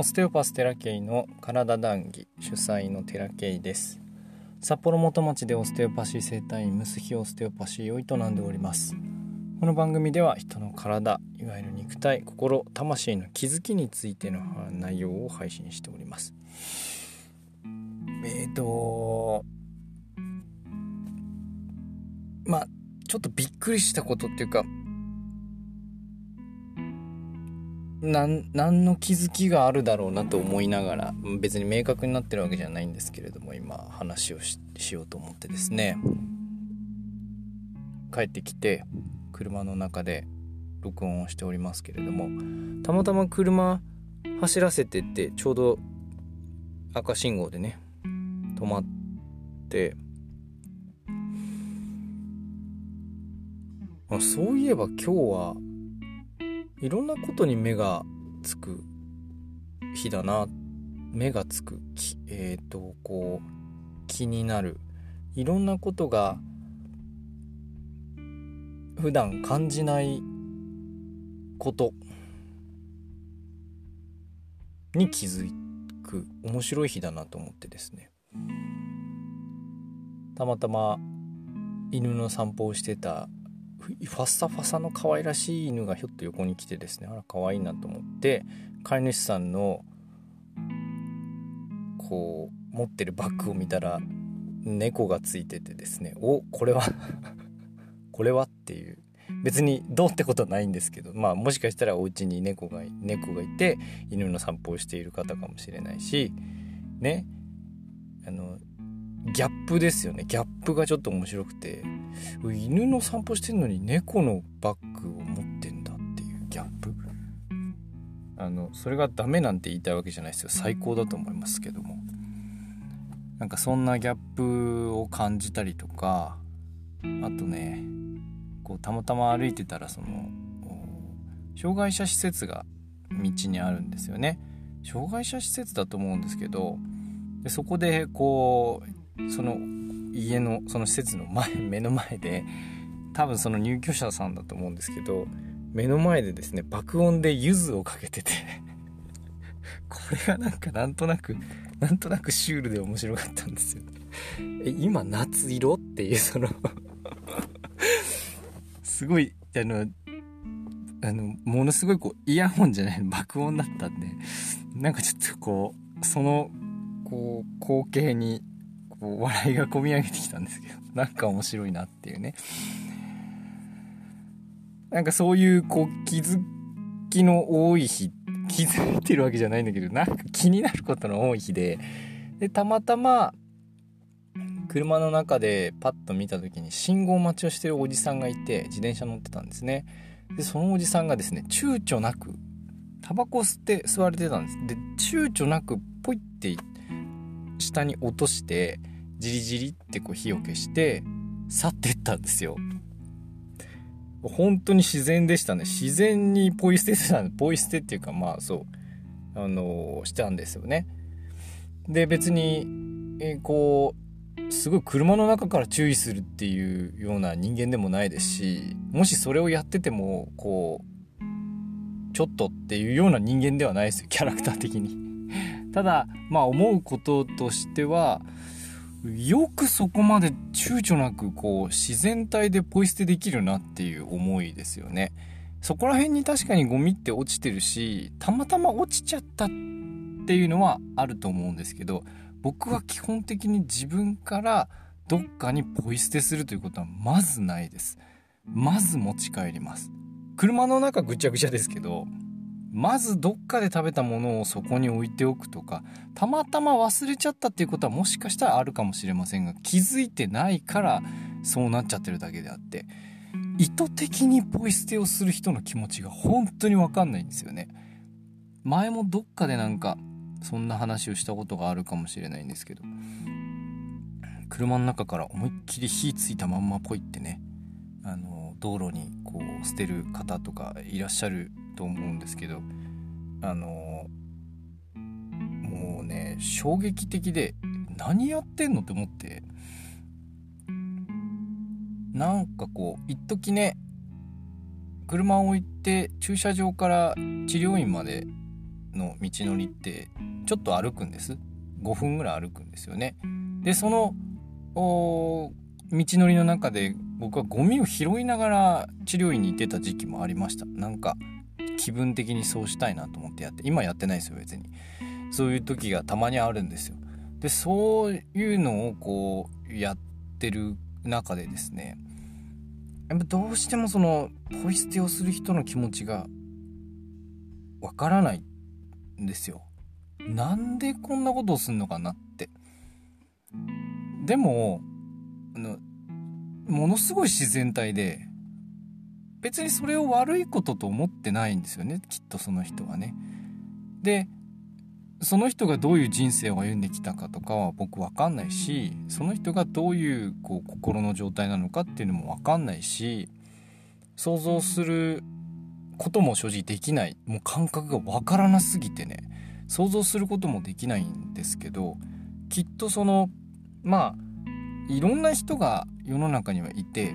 オステオパステラケイの体談義主催のテラケイです。札幌元町でオステオパシー生態院ムスヒオステオパシーを営んでおります。この番組では人の体いわゆる肉体心魂の気づきについての内容を配信しております。えっ、ー、とまあちょっとびっくりしたことっていうか何の気づきがあるだろうなと思いながら別に明確になってるわけじゃないんですけれども今話をしようと思ってですね。帰ってきて車の中で録音をしておりますけれどもたまたま車走らせてってちょうど赤信号でね止まってあそういえば今日はいろんなことに目がつく日だな。目がつくえっ、ー、とこう気になる。いろんなことが普段感じないこと。に気づく。面白い日だなと思ってですね。たまたま犬の散歩をしてたファッサファサの可愛らしい犬がひょっと横に来てですねあら可愛いなと思って飼い主さんのこう持ってるバッグを見たら猫がついててですねおこれは これはっていう。別にどうってことはないんですけどまあもしかしたらお家に猫が猫がいて犬の散歩をしている方かもしれないしね。あのギャップですよね。ギャップがちょっと面白くて。犬の散歩してんのに猫のバッグを持ってんだっていうギャップ？あのそれがダメなんて言いたいわけじゃないですよ。最高だと思いますけども。なんかそんなギャップを感じたりとかあとねこうたまたま歩いてたらその障害者施設が道にあるんですよね。障害者施設だと思うんですけどでそこでこうその家のその施設の前目の前で多分その入居者さんだと思うんですけど目の前でですね爆音で柚子をかけてて これがなんかなんとなくなんとなくシュールで面白かったんですよ。え今夏色っていうその すごいあのあのものすごいこうイヤホンじゃない爆音だったんでなんかちょっとこうそのこう光景にこう笑いがこみ上げてきたんですけど なんか面白いなっていうね。なんかそういうこう気づきの多い日 気づいてるわけじゃないんだけどなんか気になることの多い日ででたまたま車の中でパッと見た時に信号待ちをしてるおじさんがいて自転車乗ってたんですね。でそのおじさんがですね躊躇なくタバコ吸って吸われてたんです。で躊躇なくポイって下に落としてじりじりってこう火を消して去ってったんですよ。本当に自然でしたね。自然にポイ捨ててたポイ捨てっていうかまあそうあのー、したんですよね。で別に、えー、こうすごい車の中から注意するっていうような人間でもないですしもしそれをやっててもこうちょっとっていうような人間ではないですよキャラクター的に。ただまあ思うこととしてはよくそこまで躊躇なくこう自然体でポイ捨てできるなっていう思いですよね。そこら辺に確かにゴミって落ちてるしたまたま落ちちゃったっていうのはあると思うんですけど僕は基本的に自分からどっかにポイ捨てするということはまずないです。まず持ち帰ります。車の中ぐちゃぐちゃですけどまずどっかで食べたものをそこに置いておくとかたまたま忘れちゃったっていうことはもしかしたらあるかもしれませんが気づいてないからそうなっちゃってるだけであって意図的にポイ捨てをする人の気持ちが本当に分かんないんですよね。前もどっかでなんかそんな話をしたことがあるかもしれないんですけど車の中から思いっきり火ついたまんまポイってねあの道路にこう捨てる方とかいらっしゃると思うんですけどあのもうね衝撃的で何やってんのって思ってなんかこう一時ね車を置いて駐車場から治療院までの道のりってちょっと歩くんです。5分ぐらい歩くんですよね。でその道のりの中で僕はゴミを拾いながら治療院に行ってた時期もありました。なんか気分的にそうしたいなと思ってやって今やってないですよ別に。そういう時がたまにあるんですよ。でそういうのをこうやってる中でですねやっぱどうしてもそのポイ捨てをする人の気持ちがわからないんですよ。なんでこんなことをすんのかなって。でもあのものすごい自然体で別にそれを悪いことと思ってないんですよねきっとその人はね。でその人がどういう人生を歩んできたかとかは僕分かんないしその人がどういうこう心の状態なのかっていうのも分かんないし想像することも正直できないもう感覚が分からなすぎてね想像することもできないんですけどきっとそのまあいろんな人が世の中にはいて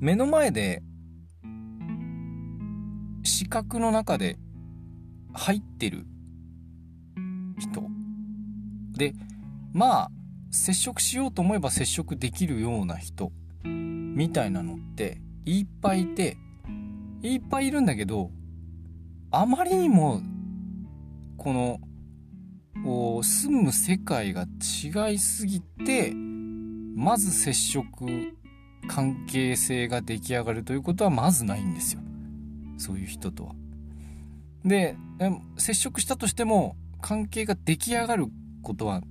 目の前で視覚の中で入ってる人。でまあ接触しようと思えば接触できるような人。みたいなのっていっぱいいていっぱいいるんだけどあまりにもこの住む世界が違いすぎてまず接触関係性が出来上がるということはまずないんですよそういう人とは。で接触したとしても関係が出来上がることは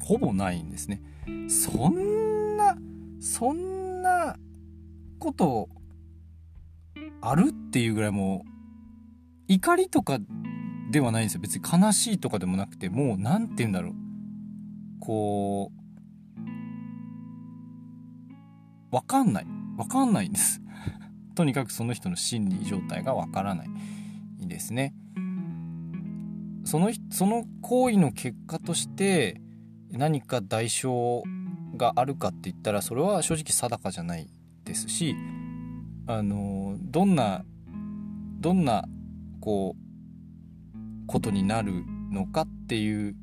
ほぼないんですね。そんなそんなことあるっていうぐらいもう怒りとかではないんですよ別に悲しいとかでもなくてもう何て言うんだろうこうわかんない。わかんないんです。とにかくその人の心理状態がわからないですね。そのその行為の結果として何か代償があるかって言ったらそれは正直定かじゃないですしあのどんなどんなこうことになるのかっていう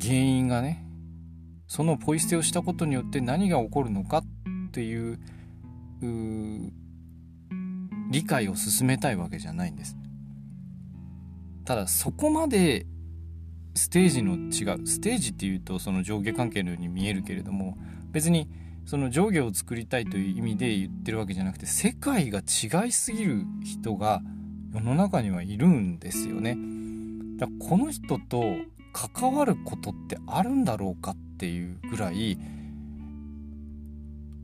原因がねそのポイ捨てをしたことによって何が起こるのかっていう理解を進めたいわけじゃないんですただそこまでステージの違うステージっていうとその上下関係のように見えるけれども別にその上下を作りたいという意味で言ってるわけじゃなくて世界が違いすぎる人が世の中にはいるんですよね。だこの人と関わることってあるんだろうかっていうぐらい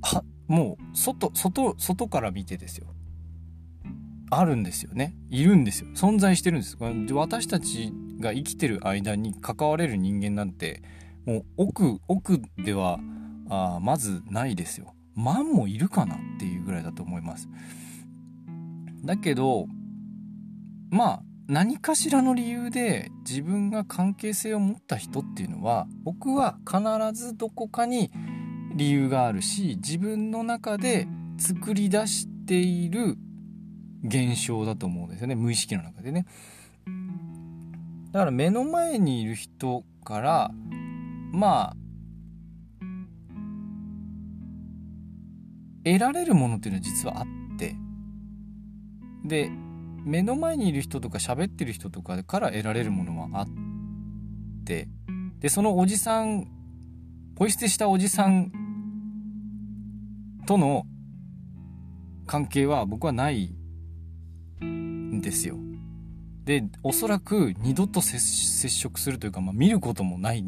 はもう外外外から見てですよ。あるんですよね。いるんですよ。存在してるんです。私たちが生きてる間に関われる人間なんてもう奥奥ではあまずないですよ。万もいるかなっていうぐらいだと思います。だけどまあ何かしらの理由で自分が関係性を持った人っていうのは僕は必ずどこかに理由があるし自分の中で作り出している現象だと思うんですよね。無意識の中でね。だから目の前にいる人からまあ得られるものっていうのは実はあって。で目の前にいる人とか喋ってる人とかから得られるものはあってでそのおじさんポイ捨てしたおじさんとの関係は僕はないんですよ。でおそらく二度と接触するというか、まあ、見ることもない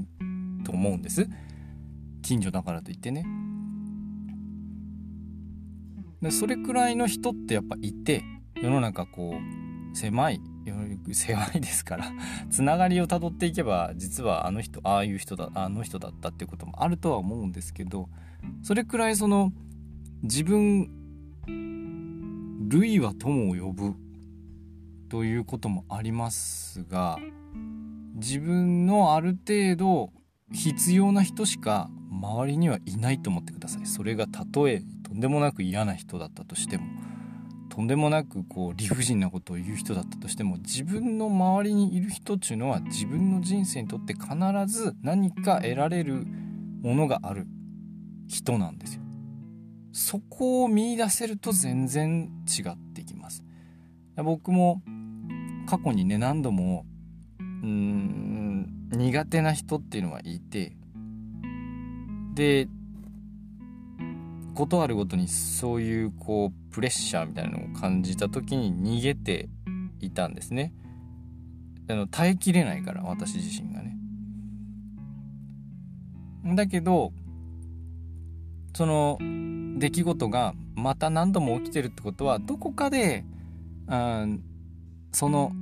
と思うんです近所だからといってねでそれくらいの人ってやっぱいて世の中こう狭い狭いですから つながりをたどっていけば実はあの人ああいう人だあの人だったっていうこともあるとは思うんですけどそれくらいその自分類は友を呼ぶということもありますが自分のある程度必要な人しか周りにはいないと思ってください。それがたとえとんでもなく嫌な人だったとしてもとんでもなくこう理不尽なことを言う人だったとしても自分の周りにいる人っていうのは自分の人生にとって必ず何か得られるものがある人なんですよ。そこを見出せると全然違ってきます。僕も過去にね何度もうーん苦手な人っていうのはいてでことあるごとにそういうこうプレッシャーみたいなのを感じた時に逃げていたんですね。あの耐えきれないから私自身がね。だけどその出来事がまた何度も起きてるってことはどこかであその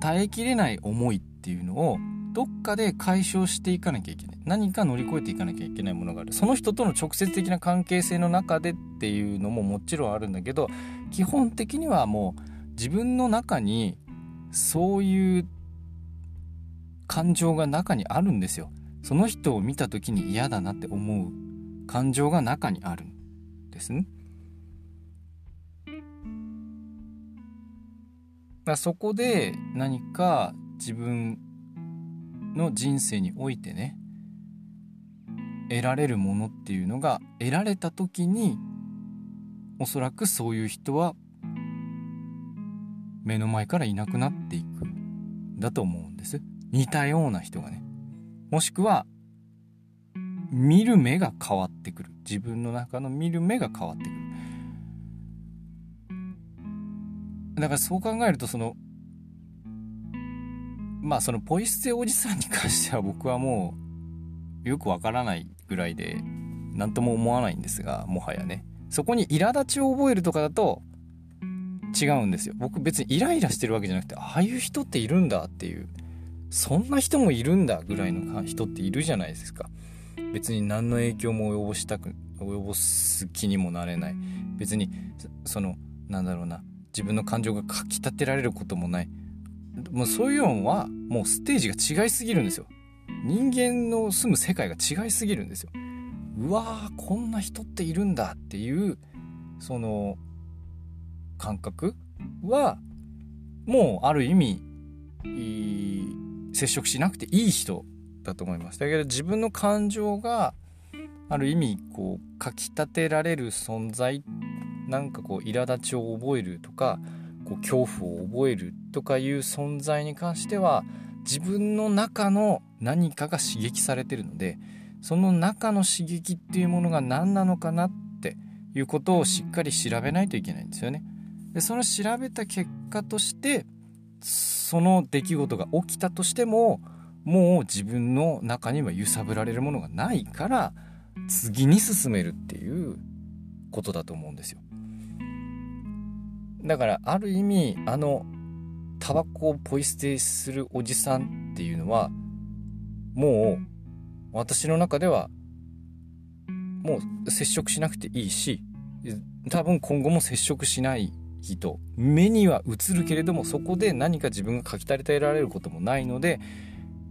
耐えきれない思いっていうのをどっかで解消していかなきゃいけない。何か乗り越えていかなきゃいけないものがある。その人との直接的な関係性の中でっていうのももちろんあるんだけど基本的にはもう自分の中にそういう感情が中にあるんですよ。その人を見た時に嫌だなって思う感情が中にあるんですね。だそこで何か自分の人生においてね得られるものっていうのが得られた時におそらくそういう人は目の前からいなくなっていくだと思うんです。似たような人がね。もしくは見る目が変わってくる。自分の中の見る目が変わってくる。だからそう考えるとそのまあそのポイ捨ておじさんに関しては僕はもうよくわからないぐらいで何とも思わないんですがもはやね。そこに苛立ちを覚えるとかだと違うんですよ。僕別にイライラしてるわけじゃなくてああいう人っているんだっていうそんな人もいるんだぐらいの人っているじゃないですか。別に何の影響も及ぼしたく及ぼす気にもなれない。別にそのなんだろうな。自分の感情がかきたてられることもない。もうそういうのはもうステージが違いすぎるんですよ。人間の住む世界が違いすぎるんですよ。うわーこんな人っているんだっていうその感覚はもうある意味接触しなくていい人だと思いますだけど自分の感情がある意味こうかきたてられる存在なんかこう苛立ちを覚えるとかこう恐怖を覚えるとかいう存在に関しては自分の中の何かが刺激されてるのでその中の刺激っていうものが何なのかなっていうことをしっかり調べないといけないんですよね。でその調べた結果としてその出来事が起きたとしてももう自分の中には揺さぶられるものがないから次に進めるっていうことだと思うんですよ。だからある意味あのタバコをポイ捨てするおじさんっていうのはもう私の中ではもう接触しなくていいし多分今後も接触しない人目には映るけれどもそこで何か自分が書き足りえられることもないので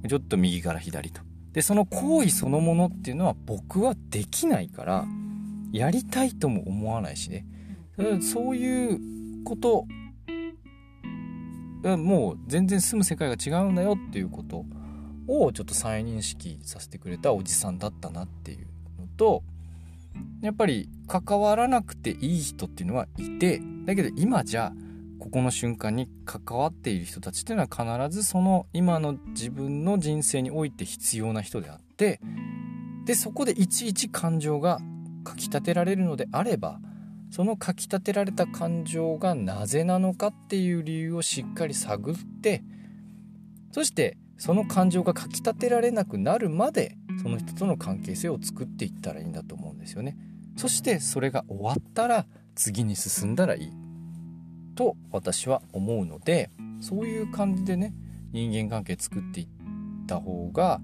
ちょっと右から左と。でその行為そのものっていうのは僕はできないからやりたいとも思わないしね。そういうこともう全然住む世界が違うんだよっていうことをちょっと再認識させてくれたおじさんだったなっていうのとやっぱり関わらなくていい人っていうのはいてだけど今じゃここの瞬間に関わっている人たちっていうのは必ずその今の自分の人生において必要な人であってでそこでいちいち感情がかきたてられるのであればそのかきたてられた感情がなぜなのかっていう理由をしっかり探ってそしてその感情がかきたてられなくなるまでその人との関係性を作っていったらいいんだと思うんですよね。そしてそれが終わったら次に進んだらいいと私は思うのでそういう感じでね人間関係作っていった方が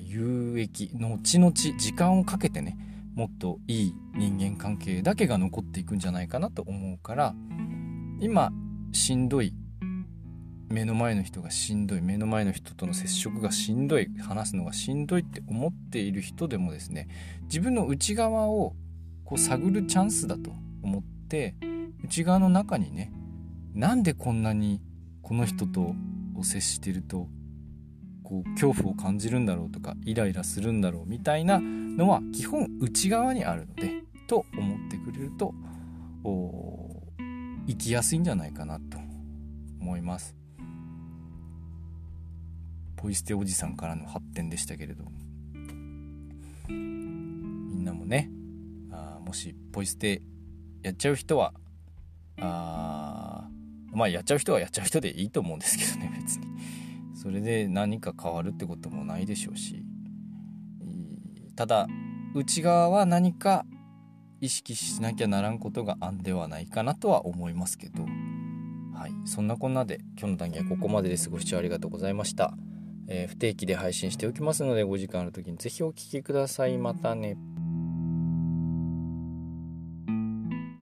有益後々時間をかけてねもっといい人間関係だけが残っていくんじゃないかなと思うから今しんどい目の前の人がしんどい目の前の人との接触がしんどい話すのがしんどいって思っている人でもですね自分の内側をこう探るチャンスだと思って内側の中にねなんでこんなにこの人と接してるとこう恐怖を感じるんだろうとかイライラするんだろうみたいなのは基本内側にあるのでと思ってくれると生きやすいんじゃないかなと思います。ポイ捨ておじさんからの発展でしたけれどみんなもねあもしポイ捨てやっちゃう人はあまあやっちゃう人はやっちゃう人でいいと思うんですけどね別に。それで何か変わるってこともないでしょうし。ただ内側は何か意識しなきゃならんことがあんではないかなとは思いますけどはいそんなこんなで今日の談義はここまでですご視聴ありがとうございました。えー、不定期で配信しておきますので、5時間ある時に是非お聴きください。またね。